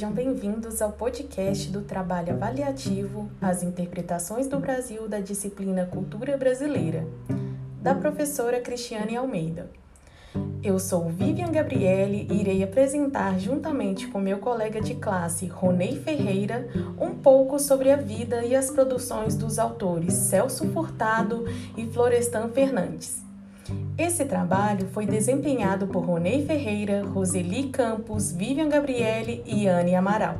Sejam bem-vindos ao podcast do Trabalho Avaliativo As Interpretações do Brasil da disciplina Cultura Brasileira, da professora Cristiane Almeida. Eu sou Vivian Gabriele e irei apresentar, juntamente com meu colega de classe, Ronei Ferreira, um pouco sobre a vida e as produções dos autores Celso Furtado e Florestan Fernandes. Esse trabalho foi desempenhado por Ronei Ferreira, Roseli Campos, Vivian Gabriele e Anne Amaral.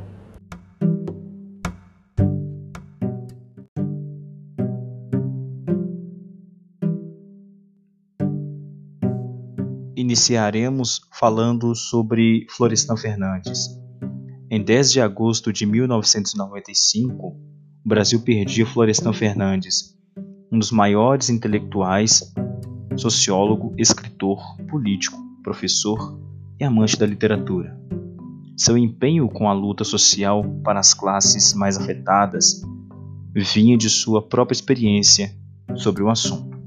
Iniciaremos falando sobre Florestan Fernandes. Em 10 de agosto de 1995, o Brasil perdia Florestan Fernandes, um dos maiores intelectuais sociólogo, escritor, político, professor e amante da literatura. Seu empenho com a luta social para as classes mais afetadas vinha de sua própria experiência sobre o assunto.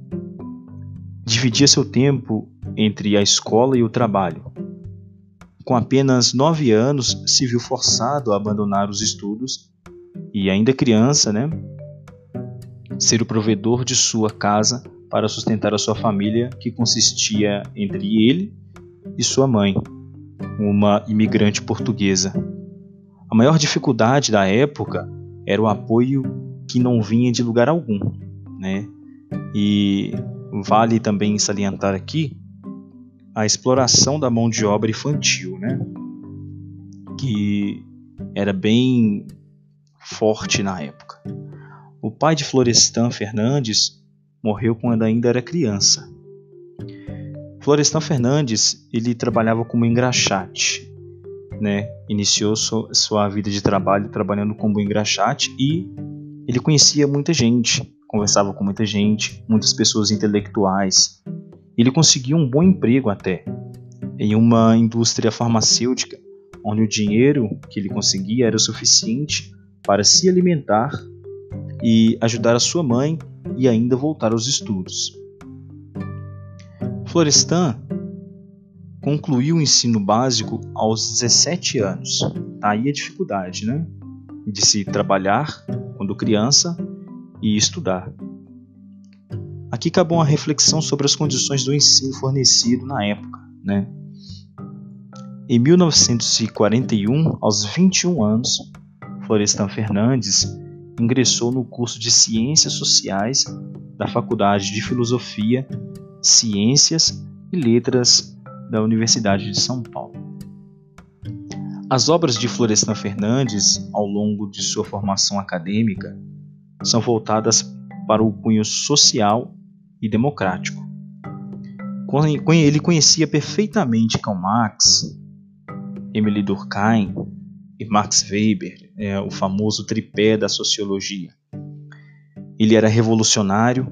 Dividia seu tempo entre a escola e o trabalho. Com apenas nove anos, se viu forçado a abandonar os estudos e, ainda criança, né, ser o provedor de sua casa para sustentar a sua família, que consistia entre ele e sua mãe, uma imigrante portuguesa. A maior dificuldade da época era o apoio que não vinha de lugar algum, né? E vale também salientar aqui a exploração da mão de obra infantil, né? Que era bem forte na época. O pai de Florestan Fernandes morreu quando ainda era criança. Florestan Fernandes ele trabalhava como engraxate, né? Iniciou sua vida de trabalho trabalhando como engraxate e ele conhecia muita gente, conversava com muita gente, muitas pessoas intelectuais. Ele conseguiu um bom emprego até em uma indústria farmacêutica, onde o dinheiro que ele conseguia era suficiente para se alimentar e ajudar a sua mãe e ainda voltar aos estudos. Florestan concluiu o ensino básico aos 17 anos. Daí a dificuldade, né? De se trabalhar quando criança e estudar. Aqui cabe uma reflexão sobre as condições do ensino fornecido na época, né? Em 1941, aos 21 anos, Florestan Fernandes ingressou no curso de Ciências Sociais da Faculdade de Filosofia, Ciências e Letras da Universidade de São Paulo. As obras de Florestan Fernandes, ao longo de sua formação acadêmica, são voltadas para o cunho social e democrático. Ele conhecia perfeitamente Karl Marx, Emile Durkheim e Max Weber, é, o famoso tripé da sociologia. Ele era revolucionário,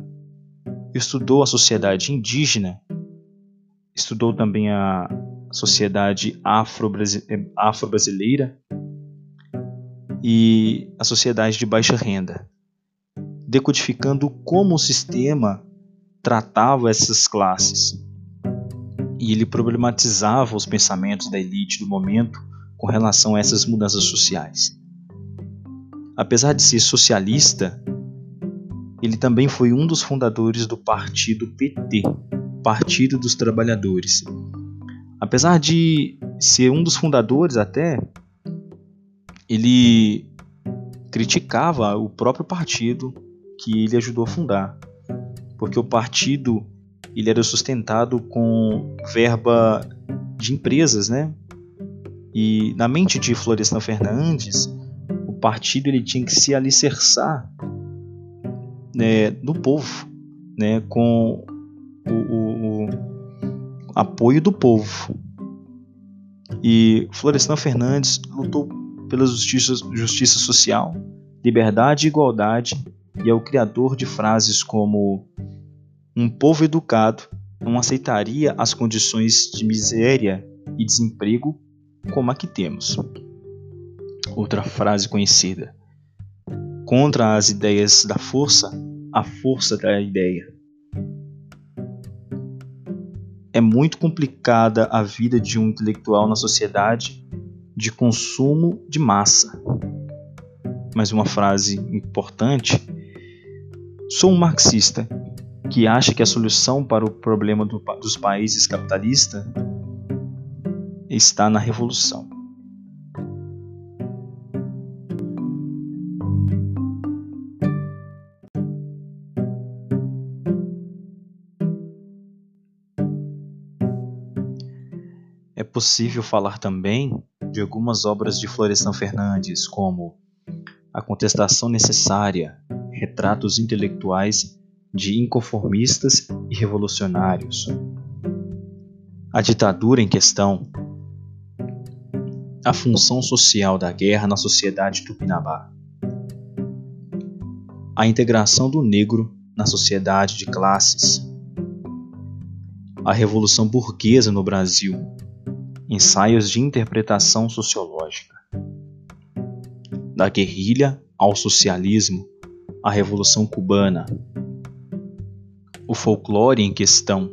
estudou a sociedade indígena, estudou também a sociedade afro-brasileira e a sociedade de baixa renda, decodificando como o sistema tratava essas classes. E ele problematizava os pensamentos da elite do momento com relação a essas mudanças sociais. Apesar de ser socialista, ele também foi um dos fundadores do partido PT, Partido dos Trabalhadores. Apesar de ser um dos fundadores até, ele criticava o próprio partido que ele ajudou a fundar, porque o partido ele era sustentado com verba de empresas, né? E na mente de Florestan Fernandes, partido ele tinha que se alicerçar né, povo, né, com o, o, o apoio do povo. E Florestan Fernandes lutou pela justiça, justiça social, liberdade e igualdade, e é o criador de frases como: Um povo educado não aceitaria as condições de miséria e desemprego como a que temos. Outra frase conhecida. Contra as ideias da força, a força da ideia. É muito complicada a vida de um intelectual na sociedade de consumo de massa. Mais uma frase importante: sou um marxista que acha que a solução para o problema do, dos países capitalistas está na revolução. Possível falar também de algumas obras de Florestan Fernandes, como A Contestação Necessária, Retratos Intelectuais de Inconformistas e Revolucionários, A Ditadura em Questão, A Função Social da Guerra na Sociedade Tupinambá, A Integração do Negro na Sociedade de Classes, A Revolução Burguesa no Brasil, Ensaios de interpretação sociológica. Da guerrilha ao socialismo, a Revolução Cubana. O folclore em questão.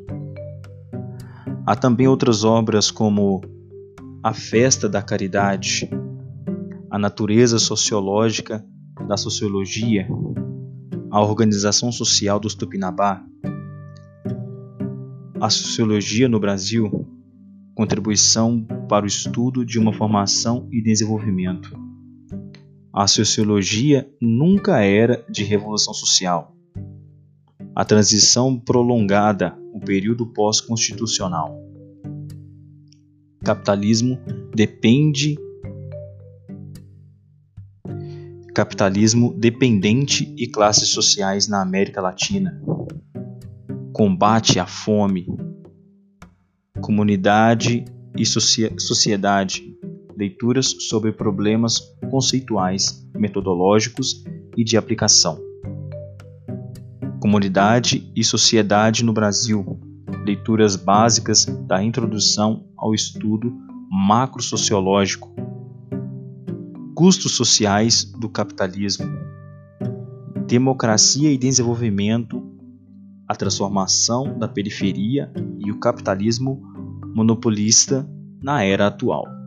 Há também outras obras como A Festa da Caridade, A Natureza Sociológica da Sociologia, A Organização Social dos Tupinambá, A Sociologia no Brasil, contribuição para o estudo de uma formação e desenvolvimento. A sociologia nunca era de revolução social. A transição prolongada, o período pós-constitucional. Capitalismo depende capitalismo dependente e classes sociais na América Latina. Combate à fome, Comunidade e Sociedade Leituras sobre problemas conceituais, metodológicos e de aplicação. Comunidade e Sociedade no Brasil Leituras básicas da introdução ao estudo macrosociológico. Custos sociais do capitalismo. Democracia e desenvolvimento a transformação da periferia e o capitalismo monopolista na era atual.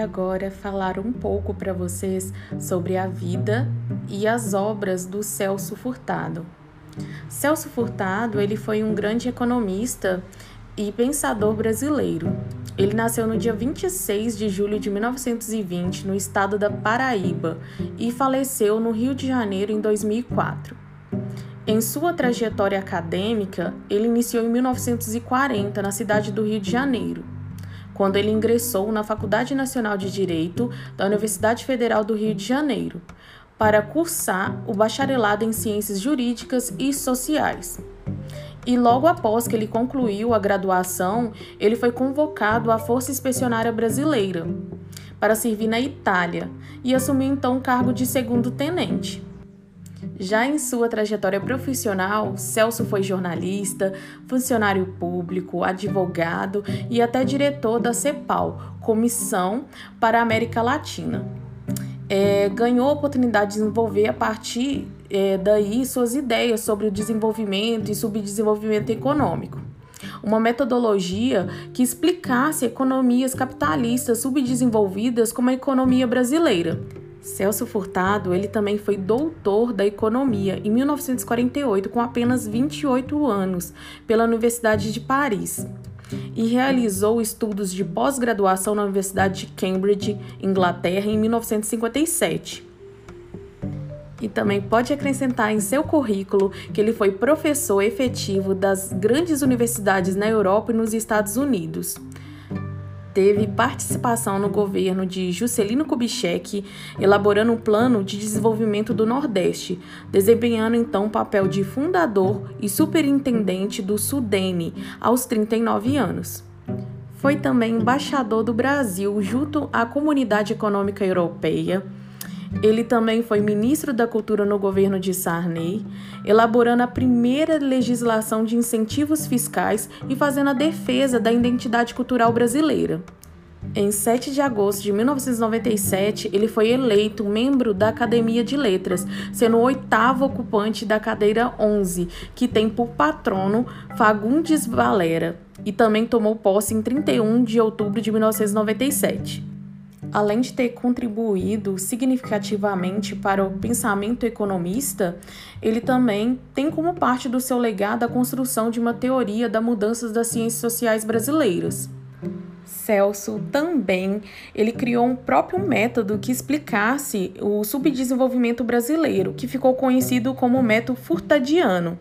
Agora falar um pouco para vocês sobre a vida e as obras do Celso Furtado. Celso Furtado, ele foi um grande economista e pensador brasileiro. Ele nasceu no dia 26 de julho de 1920 no estado da Paraíba e faleceu no Rio de Janeiro em 2004. Em sua trajetória acadêmica, ele iniciou em 1940 na cidade do Rio de Janeiro quando ele ingressou na Faculdade Nacional de Direito da Universidade Federal do Rio de Janeiro, para cursar o bacharelado em Ciências Jurídicas e Sociais. E logo após que ele concluiu a graduação, ele foi convocado à Força Expedicionária Brasileira para servir na Itália e assumiu então o cargo de segundo tenente. Já em sua trajetória profissional, Celso foi jornalista, funcionário público, advogado e até diretor da CEPAL, Comissão para a América Latina. É, ganhou a oportunidade de desenvolver a partir é, daí suas ideias sobre o desenvolvimento e subdesenvolvimento econômico. Uma metodologia que explicasse economias capitalistas subdesenvolvidas como a economia brasileira Celso Furtado, ele também foi doutor da economia em 1948 com apenas 28 anos pela Universidade de Paris e realizou estudos de pós-graduação na Universidade de Cambridge, Inglaterra, em 1957. E também pode acrescentar em seu currículo que ele foi professor efetivo das grandes universidades na Europa e nos Estados Unidos teve participação no governo de Juscelino Kubitschek, elaborando um plano de desenvolvimento do Nordeste, desempenhando então o papel de fundador e superintendente do Sudene aos 39 anos. Foi também embaixador do Brasil junto à Comunidade Econômica Europeia, Ele também foi ministro da Cultura no governo de Sarney, elaborando a primeira legislação de incentivos fiscais e fazendo a defesa da identidade cultural brasileira. Em 7 de agosto de 1997, ele foi eleito membro da Academia de Letras, sendo o oitavo ocupante da cadeira 11, que tem por patrono Fagundes Valera, e também tomou posse em 31 de outubro de 1997. Além de ter contribuído significativamente para o pensamento economista, ele também tem como parte do seu legado a construção de uma teoria da mudança das ciências sociais brasileiras. Celso também ele criou um próprio método que explicasse o subdesenvolvimento brasileiro, que ficou conhecido como método furtadiano.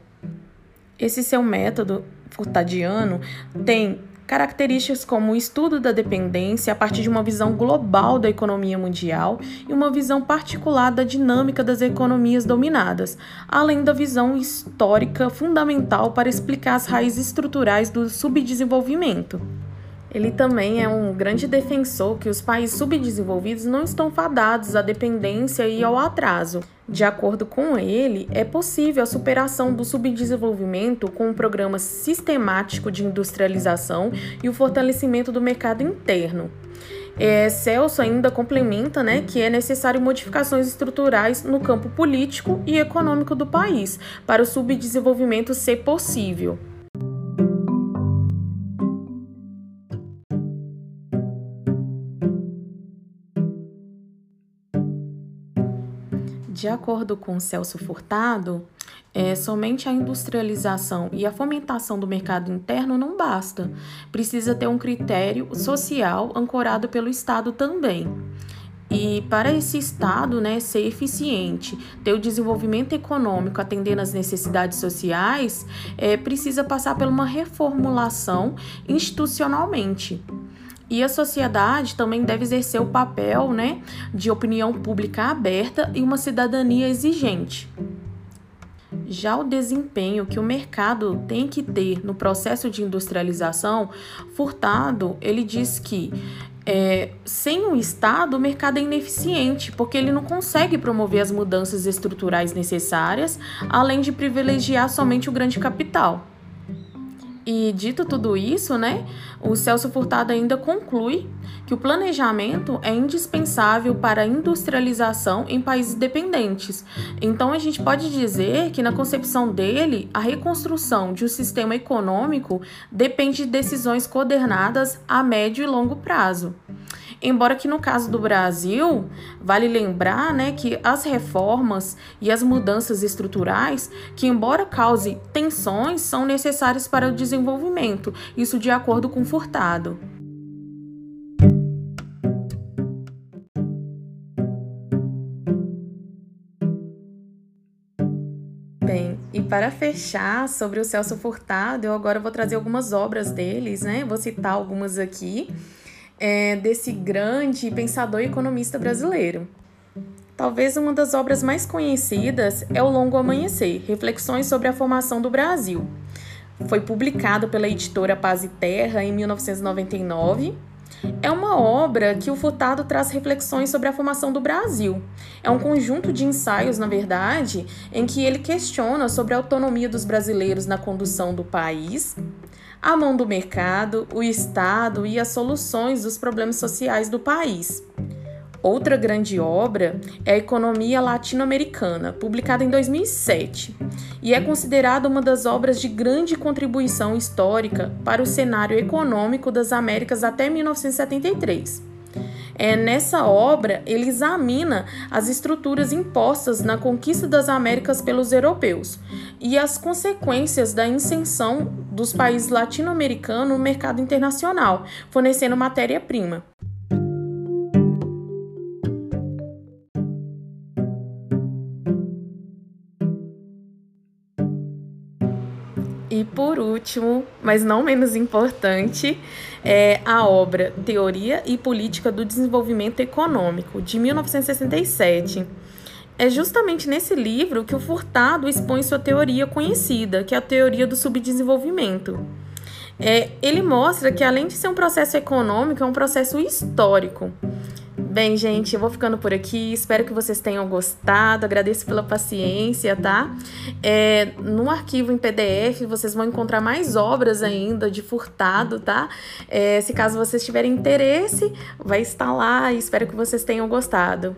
Esse seu método furtadiano tem características como o estudo da dependência a partir de uma visão global da economia mundial e uma visão particular da dinâmica das economias dominadas, além da visão histórica fundamental para explicar as raízes estruturais do subdesenvolvimento. Ele também é um grande defensor que os países subdesenvolvidos não estão fadados à dependência e ao atraso. De acordo com ele, é possível a superação do subdesenvolvimento com um programa sistemático de industrialização e o fortalecimento do mercado interno. É, Celso ainda complementa né, que é necessário modificações estruturais no campo político e econômico do país para o subdesenvolvimento ser possível. De acordo com Celso Furtado, é, somente a industrialização e a fomentação do mercado interno não basta. Precisa ter um critério social ancorado pelo Estado também. E para esse Estado né, ser eficiente, ter o desenvolvimento econômico atendendo às necessidades sociais, é, precisa passar por uma reformulação institucionalmente. E a sociedade também deve exercer o papel né, de opinião pública aberta e uma cidadania exigente. Já o desempenho que o mercado tem que ter no processo de industrialização, Furtado, ele diz que é, sem o Estado, o mercado é ineficiente, porque ele não consegue promover as mudanças estruturais necessárias, além de privilegiar somente o grande capital. E dito tudo isso, né, o Celso Furtado ainda conclui que o planejamento é indispensável para a industrialização em países dependentes. Então a gente pode dizer que na concepção dele, a reconstrução de um sistema econômico depende de decisões coordenadas a médio e longo prazo. Embora que no caso do Brasil, vale lembrar né, que as reformas e as mudanças estruturais, que embora cause tensões, são necessárias para o desenvolvimento, isso de acordo com Furtado. Bem, e para fechar sobre o Celso Furtado, eu agora vou trazer algumas obras deles, né? Vou citar algumas aqui é, desse grande pensador e economista brasileiro. Talvez uma das obras mais conhecidas é O Longo Amanhecer Reflexões sobre a Formação do Brasil. Foi publicado pela editora Paz e Terra em 1999. É uma obra que o Furtado traz reflexões sobre a formação do Brasil. É um conjunto de ensaios, na verdade, em que ele questiona sobre a autonomia dos brasileiros na condução do país, a mão do mercado, o Estado e as soluções dos problemas sociais do país. Outra grande obra é a Economia Latino-Americana, publicada em 2007, e é considerada uma das obras de grande contribuição histórica para o cenário econômico das Américas até 1973. É, nessa obra, ele examina as estruturas impostas na conquista das Américas pelos europeus e as consequências da inserção dos países latino-americanos no mercado internacional, fornecendo matéria-prima. Último, mas não menos importante, é a obra Teoria e Política do Desenvolvimento Econômico, de 1967. É justamente nesse livro que o Furtado expõe sua teoria conhecida, que é a teoria do subdesenvolvimento. É, ele mostra que, além de ser um processo econômico, é um processo histórico. Bem, gente, eu vou ficando por aqui. Espero que vocês tenham gostado. Agradeço pela paciência, tá? É, no arquivo em PDF vocês vão encontrar mais obras ainda de Furtado, tá? É, se caso vocês tiverem interesse, vai estar lá espero que vocês tenham gostado.